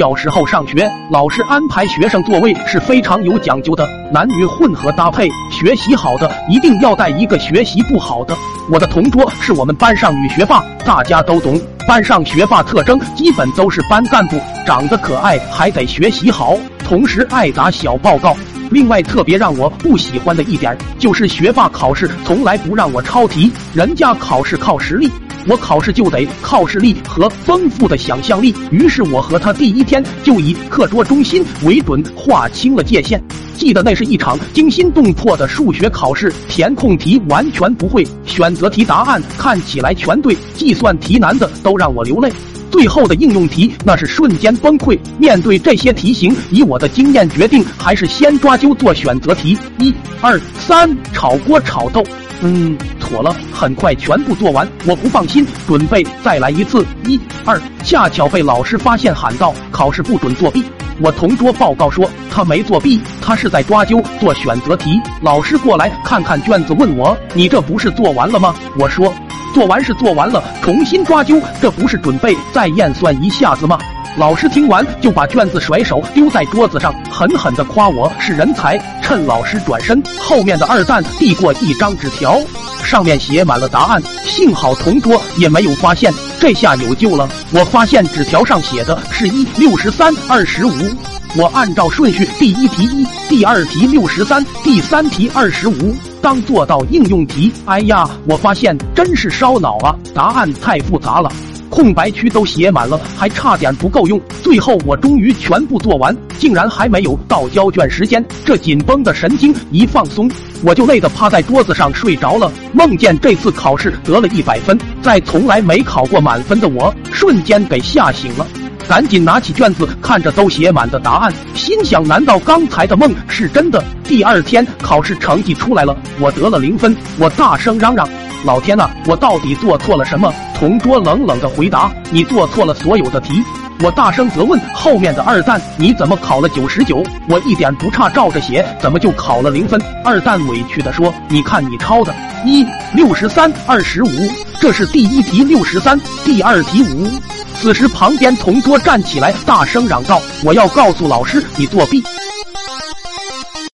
小时候上学，老师安排学生座位是非常有讲究的，男女混合搭配。学习好的一定要带一个学习不好的。我的同桌是我们班上女学霸，大家都懂。班上学霸特征基本都是班干部，长得可爱，还得学习好，同时爱打小报告。另外，特别让我不喜欢的一点就是学霸考试从来不让我抄题，人家考试靠实力，我考试就得靠视力和丰富的想象力。于是我和他第一天就以课桌中心为准，划清了界限。记得那是一场惊心动魄的数学考试，填空题完全不会，选择题答案看起来全对，计算题难的都让我流泪。最后的应用题那是瞬间崩溃。面对这些题型，以我的经验决定，还是先抓阄做选择题。一、二、三，炒锅炒豆。嗯，妥了，很快全部做完。我不放心，准备再来一次。一、二，恰巧被老师发现，喊道：“考试不准作弊。”我同桌报告说他没作弊，他是在抓阄做选择题。老师过来看看卷子，问我：“你这不是做完了吗？”我说。做完是做完了，重新抓阄，这不是准备再验算一下子吗？老师听完就把卷子甩手丢在桌子上，狠狠地夸我是人才。趁老师转身，后面的二蛋递过一张纸条，上面写满了答案。幸好同桌也没有发现，这下有救了。我发现纸条上写的是一六十三二十五。我按照顺序，第一题一，第二题六十三，第三题二十五。当做到应用题，哎呀，我发现真是烧脑啊！答案太复杂了，空白区都写满了，还差点不够用。最后我终于全部做完，竟然还没有到交卷时间。这紧绷的神经一放松，我就累得趴在桌子上睡着了。梦见这次考试得了一百分，在从来没考过满分的我，瞬间给吓醒了。赶紧拿起卷子，看着都写满的答案，心想：难道刚才的梦是真的？第二天考试成绩出来了，我得了零分。我大声嚷嚷：“老天呐，我到底做错了什么？”同桌冷冷的回答：“你做错了所有的题。”我大声责问后面的二蛋：“你怎么考了九十九？我一点不差，照着写，怎么就考了零分？”二蛋委屈的说：“你看你抄的，一六十三二十五，这是第一题六十三，第二题五。”此时，旁边同桌站起来，大声嚷道：“我要告诉老师，你作弊！”